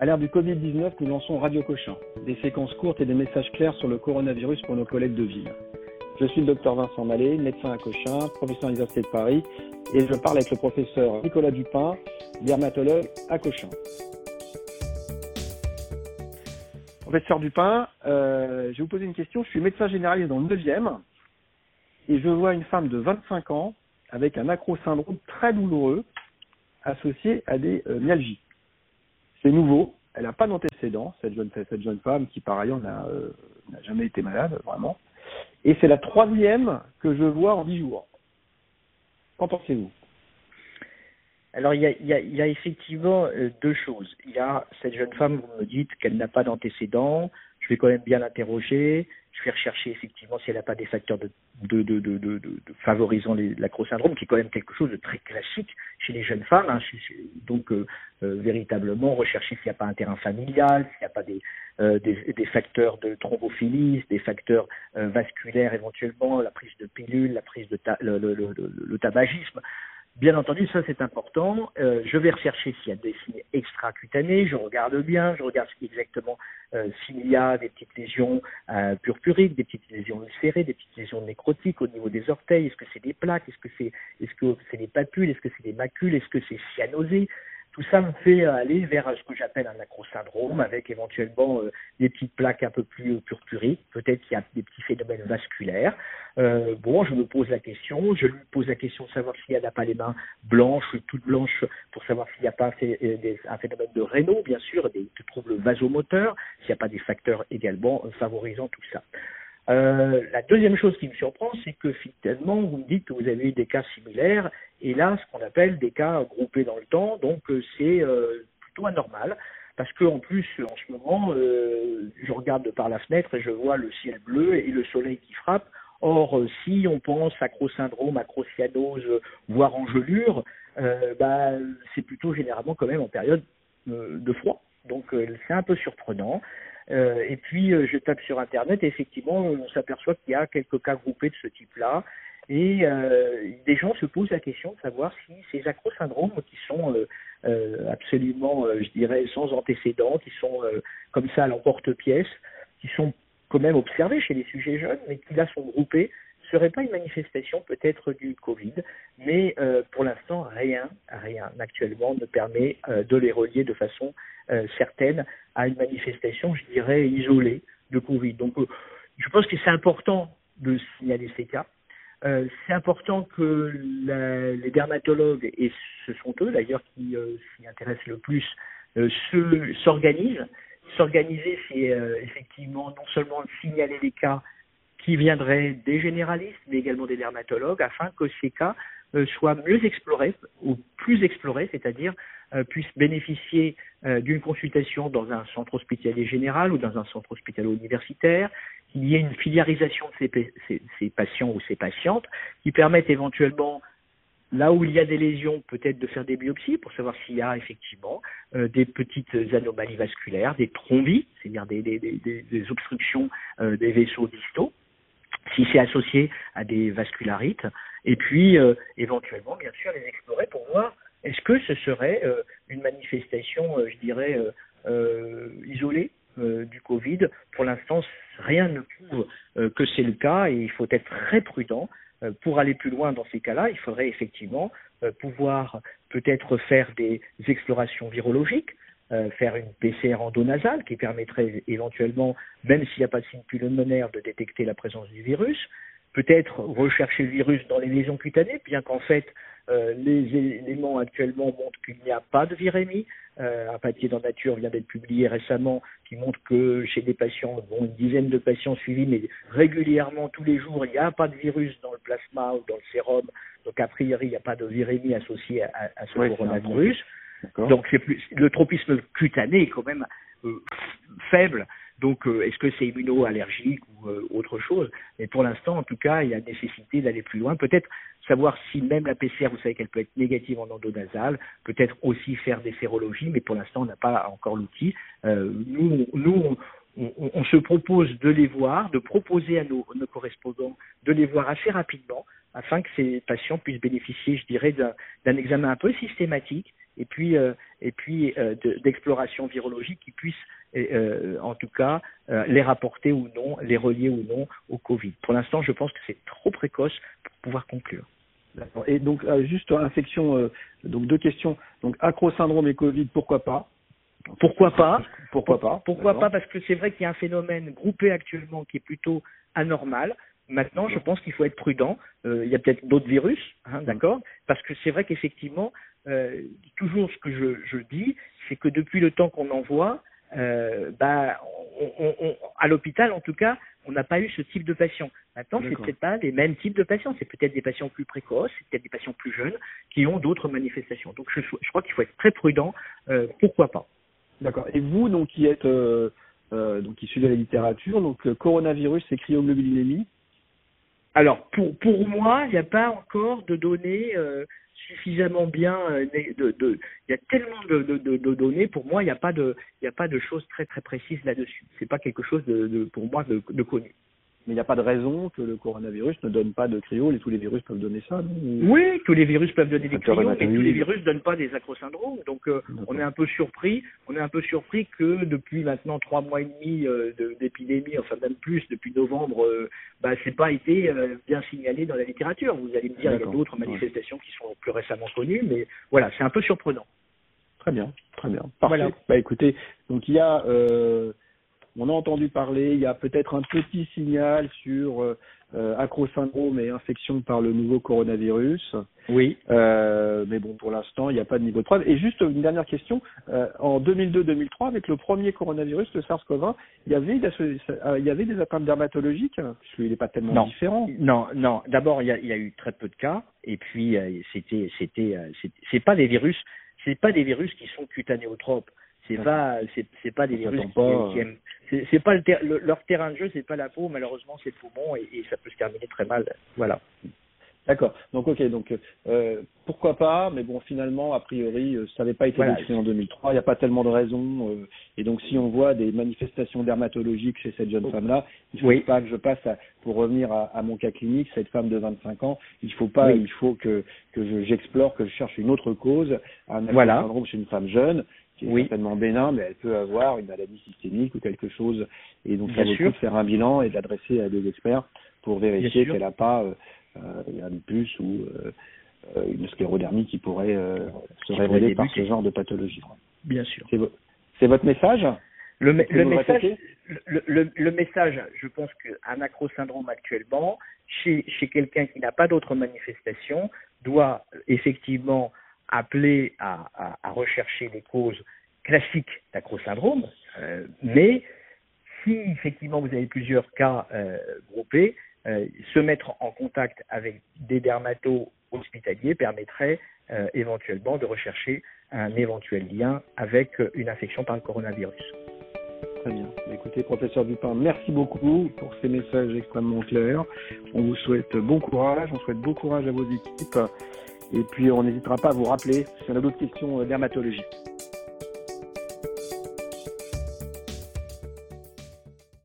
À l'ère du Covid-19, nous lançons Radio Cochin, des séquences courtes et des messages clairs sur le coronavirus pour nos collègues de ville. Je suis le docteur Vincent Mallet, médecin à Cochin, professeur à l'Université de Paris, et je parle avec le professeur Nicolas Dupin, dermatologue à Cochin. Professeur Dupin, euh, je vais vous poser une question. Je suis médecin généraliste dans le 9e et je vois une femme de 25 ans avec un acrosyndrome très douloureux associé à des euh, myalgies. C'est nouveau, elle n'a pas d'antécédent, cette jeune, femme qui par ailleurs euh, n'a jamais été malade, vraiment. Et c'est la troisième que je vois en dix jours. Qu'en pensez-vous? Alors il y, a, il, y a, il y a, effectivement euh, deux choses. Il y a cette jeune femme, vous me dites qu'elle n'a pas d'antécédent, je vais quand même bien l'interroger, je vais rechercher effectivement si elle n'a pas des facteurs de, de, de, de, de, de favorisant l'acrosyndrome, qui est quand même quelque chose de très classique chez les jeunes femmes. Hein. Donc euh, euh, véritablement rechercher s'il n'y a pas un terrain familial, s'il n'y a pas des, euh, des, des, facteurs de thrombophilie, des facteurs euh, vasculaires éventuellement, la prise de pilules, la prise de ta, le, le, le, le tabagisme. Bien entendu, ça c'est important. Euh, je vais rechercher s'il y a des signes extracutanés, je regarde bien, je regarde exactement euh, s'il y a des petites lésions euh, purpuriques, des petites lésions ulcérées, des petites lésions nécrotiques au niveau des orteils. Est-ce que c'est des plaques? Est-ce que c'est est-ce que c'est des papules? Est-ce que c'est des macules? Est-ce que c'est cyanosé? Tout ça me fait aller vers ce que j'appelle un acrosyndrome, avec éventuellement euh, des petites plaques un peu plus purpuriques, peut-être qu'il y a des petits phénomènes vasculaires. Euh, bon, je me pose la question, je lui pose la question de savoir s'il n'y a pas les mains blanches, toutes blanches, pour savoir s'il n'y a pas euh, un phénomène de rénaux, bien sûr, des, troubles vasomoteurs, s'il n'y a pas des facteurs également favorisant tout ça. Euh, la deuxième chose qui me surprend, c'est que finalement, vous me dites que vous avez eu des cas similaires, et là, ce qu'on appelle des cas groupés dans le temps, donc c'est plutôt anormal, parce que en plus, en ce moment, je regarde par la fenêtre et je vois le ciel bleu et le soleil qui frappe. Or, si on pense acrosyndrome, acrocyanose, voire engelure, euh, bah, c'est plutôt généralement quand même en période de froid. Donc, c'est un peu surprenant. Euh, et puis euh, je tape sur internet et effectivement on s'aperçoit qu'il y a quelques cas groupés de ce type-là. Et euh, des gens se posent la question de savoir si ces acrosyndromes qui sont euh, absolument, je dirais, sans antécédents, qui sont comme ça à l'emporte-pièce, qui sont quand même observés chez les sujets jeunes, mais qui là sont groupés, serait pas une manifestation peut-être du Covid, mais euh, pour l'instant rien, rien actuellement ne permet euh, de les relier de façon euh, certaine à une manifestation, je dirais, isolée de Covid. Donc je pense que c'est important de signaler ces cas. c'est important que la, les dermatologues, et ce sont eux d'ailleurs qui s'y intéressent le plus, s'organisent. S'organiser, c'est effectivement non seulement signaler les cas, qui viendraient des généralistes, mais également des dermatologues, afin que ces cas euh, soient mieux explorés ou plus explorés, c'est-à-dire euh, puissent bénéficier euh, d'une consultation dans un centre hospitalier général ou dans un centre hospitalier universitaire, qu'il y ait une filiarisation de ces, ces patients ou ces patientes qui permettent éventuellement Là où il y a des lésions, peut-être de faire des biopsies pour savoir s'il y a effectivement euh, des petites anomalies vasculaires, des thrombis, c'est-à-dire des, des, des, des, obstructions euh, des vaisseaux distaux, si c'est associé à des vascularites, et puis euh, éventuellement, bien sûr, les explorer pour voir est-ce que ce serait euh, une manifestation, euh, je dirais, isolée du Covid. Pour l'instant, rien ne prouve que c'est le cas et il faut être très prudent. pour aller plus loin dans ces cas-là, il faudrait effectivement pouvoir peut-être faire des explorations virologiques, euh, faire une PCR endonasale qui permettrait éventuellement, même s'il n'y a pas de signe pulmonaire, de détecter la présence du virus. Peut-être rechercher le virus dans les lésions cutanées, bien qu'en fait euh, les éléments actuellement montrent qu'il n'y a pas de virémie. Euh, un papier dans Nature vient d'être publié récemment qui montre que chez des patients, bon, une dizaine de patients suivis, mais régulièrement tous les jours, il n'y a pas de virus dans le plasma ou dans le sérum. Donc a priori, il n'y a pas de virémie associée à, à ce coronavirus. Donc plus le tropisme cutané est quand même euh, faible. Donc euh, est-ce que c'est immunoallergique ou euh, autre chose? Mais pour l'instant, en tout cas, il y a nécessité d'aller plus loin. Peut-être savoir si même la PCR, vous savez qu'elle peut être négative en endonasale, peut-être aussi faire des sérologies, mais pour l'instant, on n'a pas encore l'outil. nous, nous on, se propose de les voir, de proposer à nos correspondants de les voir assez rapidement, afin que ces patients puissent bénéficier, je dirais, d'un examen un peu systématique et puis et puis d'exploration virologique qui puisse en tout cas les rapporter ou non, les relier ou non au Covid. Pour l'instant, je pense que c'est trop précoce pour pouvoir conclure. Et donc juste infection, donc deux questions. Donc acro-syndrome et Covid, pourquoi pas? Pourquoi pas? Pourquoi pas? Pourquoi pas? Parce que c'est vrai qu'il y a un phénomène groupé actuellement qui est plutôt anormal. Maintenant, je pense qu'il faut être prudent. Euh, il y a peut-être d'autres virus, hein, d'accord Parce que c'est vrai qu'effectivement, euh, toujours ce que je, je dis, c'est que depuis le temps qu'on en voit, euh, bah, on, on, à l'hôpital, en tout cas, on n'a pas eu ce type de patient. Maintenant, c'est peut-être pas les mêmes types de patients. C'est peut-être des patients plus précoces, c'est peut-être des patients plus jeunes qui ont d'autres manifestations. Donc, je, je crois qu'il faut être très prudent. Euh, pourquoi pas D'accord. Et vous, donc, qui êtes donc issu de la littérature, donc coronavirus, c'est cryoglobulinémie Alors, pour pour moi, il n'y a pas encore de données euh, suffisamment bien. Euh, de, de, il y a tellement de, de, données. Pour moi, il n'y a pas de il n'y a pas de choses très très précises là-dessus. C'est pas quelque chose de, pour moi de connu mais il n'y a pas de raison que le coronavirus ne donne pas de cryo. Et tous les virus peuvent donner ça. oui, tous les virus peuvent donner des cryos, mais tous les virus ne donnent pas des acrosyndromes. Donc, euh, on est un peu surpris. On est un peu surpris que depuis maintenant trois mois et demi euh, d'épidémie, enfin même plus depuis novembre, euh, bah, c'est pas été euh, bien signalé dans la littérature. Vous allez me dire, il y a d'autres manifestations qui sont plus récemment connues, mais voilà, c'est un peu surprenant. Très bien, très bien. Parfait. Voilà. Bah écoutez, donc il y a on a entendu parler, il y a peut-être un petit signal sur euh, euh acrosyndrome et infection par le nouveau coronavirus. Oui. Euh, mais bon, pour l'instant, il n'y a pas de niveau de preuve. Et juste une dernière question. Euh, en 2002-2003, avec le premier coronavirus, le SARS-CoV-1, il y avait, il y avait des atteintes dermatologiques, puisqu'il n'est pas tellement différent. Non, non. D'abord, il y, a, il y a eu très peu de cas. Et puis, c'était, c'était, c'est pas des virus, c'est pas des virus qui sont cutanéotropes c'est pas c'est pas des virus qui, aiment c'est pas le leur terrain de jeu c'est pas la peau malheureusement c'est le poumon et, et, ça peut se terminer très mal. Voilà. D'accord. Donc ok donc euh, pourquoi pas mais bon finalement a priori euh, ça n'avait pas été voilà, décrit en 2003 il n'y a pas tellement de raisons euh, et donc si on voit des manifestations dermatologiques chez cette jeune oh. femme là il faut pas que je passe à, pour revenir à, à, mon cas clinique cette femme de 25 ans il faut pas il faut que que j'explore que je cherche une autre cause un voilà. syndrome chez une femme jeune qui est oui. certainement bénin, mais elle peut avoir une maladie systémique ou quelque chose. Et donc, ça vaut le coup de faire un bilan et de l'adresser à des experts pour vérifier qu'elle n'a pas euh, euh, un lupus ou euh, une sclérodermie qui pourrait euh, se révéler par ce genre de pathologie. Bien sûr. C'est votre message? Le, le message, le, le, le, message, je pense qu'un acrosyndrome actuellement, chez, chez quelqu'un qui n'a pas d'autres manifestations, doit effectivement appelé à, rechercher les causes classiques d'acrosyndrome, euh, mais si effectivement vous avez plusieurs cas euh, groupés, euh, se mettre en contact avec des dermatos hospitaliers permettrait euh, éventuellement de rechercher un éventuel lien avec une infection par le coronavirus. Très bien. Écoutez, professeur Dupin, merci beaucoup pour ces messages extrêmement clairs. On vous souhaite bon courage, on souhaite bon courage à vos équipes. Et puis on n'hésitera pas à vous rappeler si on a d'autres questions euh, dermatologiques.